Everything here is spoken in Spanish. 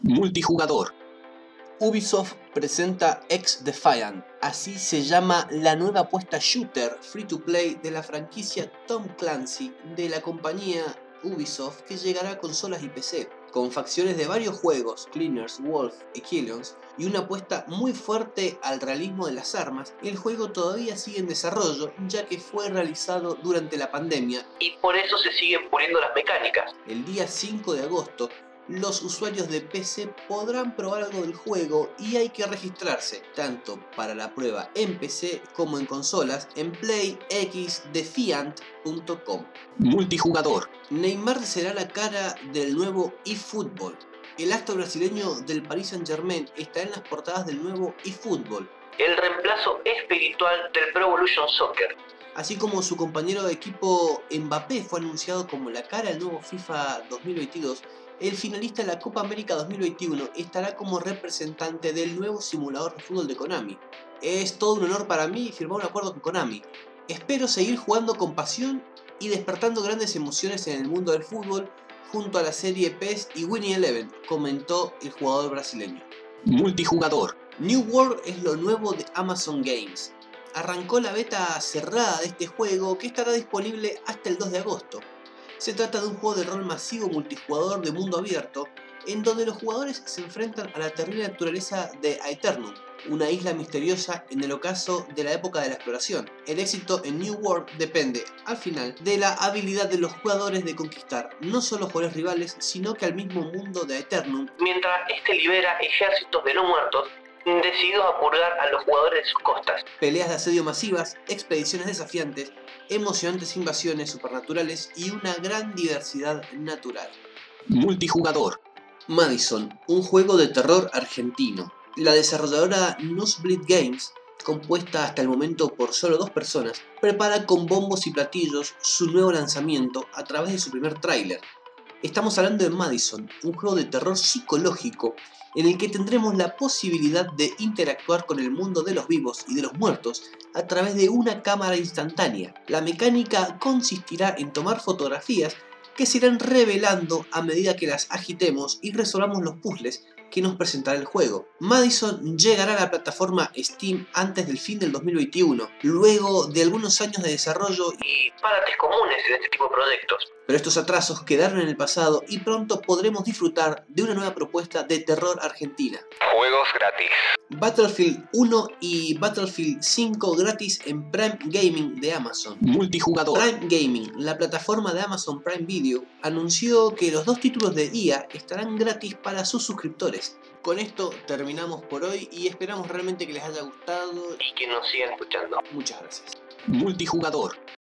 Multijugador. Ubisoft presenta X Defiant, así se llama la nueva apuesta shooter free to play de la franquicia Tom Clancy de la compañía Ubisoft que llegará a consolas y PC, con facciones de varios juegos, Cleaners, Wolf, Equilions, y una apuesta muy fuerte al realismo de las armas, el juego todavía sigue en desarrollo ya que fue realizado durante la pandemia y por eso se siguen poniendo las mecánicas. El día 5 de agosto los usuarios de PC podrán probar algo del juego y hay que registrarse, tanto para la prueba en PC como en consolas, en playxdefiant.com. Multijugador. Neymar será la cara del nuevo eFootball. El astro brasileño del Paris Saint Germain está en las portadas del nuevo eFootball. El reemplazo espiritual del Pro Evolution Soccer. Así como su compañero de equipo Mbappé fue anunciado como la cara del nuevo FIFA 2022, el finalista de la Copa América 2021 estará como representante del nuevo simulador de fútbol de Konami. Es todo un honor para mí firmar un acuerdo con Konami. Espero seguir jugando con pasión y despertando grandes emociones en el mundo del fútbol junto a la serie PES y Winnie Eleven, comentó el jugador brasileño. Multijugador. New World es lo nuevo de Amazon Games. Arrancó la beta cerrada de este juego que estará disponible hasta el 2 de agosto. Se trata de un juego de rol masivo multijugador de mundo abierto, en donde los jugadores se enfrentan a la terrible naturaleza de Aeternum, una isla misteriosa en el ocaso de la época de la exploración. El éxito en New World depende, al final, de la habilidad de los jugadores de conquistar no solo jugadores rivales, sino que al mismo mundo de Aeternum, mientras este libera ejércitos de no muertos decididos a purgar a los jugadores de sus costas. Peleas de asedio masivas, expediciones desafiantes, emocionantes invasiones supernaturales y una gran diversidad natural. Multijugador. Madison, un juego de terror argentino. La desarrolladora Newsbleed Games, compuesta hasta el momento por solo dos personas, prepara con bombos y platillos su nuevo lanzamiento a través de su primer tráiler. Estamos hablando de Madison, un juego de terror psicológico en el que tendremos la posibilidad de interactuar con el mundo de los vivos y de los muertos a través de una cámara instantánea. La mecánica consistirá en tomar fotografías que se irán revelando a medida que las agitemos y resolvamos los puzzles que nos presentará el juego. Madison llegará a la plataforma Steam antes del fin del 2021, luego de algunos años de desarrollo y parates comunes en este tipo de proyectos. Pero estos atrasos quedaron en el pasado y pronto podremos disfrutar de una nueva propuesta de terror argentina. Juegos gratis. Battlefield 1 y Battlefield 5 gratis en Prime Gaming de Amazon. Multijugador. Prime Gaming, la plataforma de Amazon Prime Video, anunció que los dos títulos de IA estarán gratis para sus suscriptores. Con esto terminamos por hoy y esperamos realmente que les haya gustado y que nos sigan escuchando. Muchas gracias. Multijugador.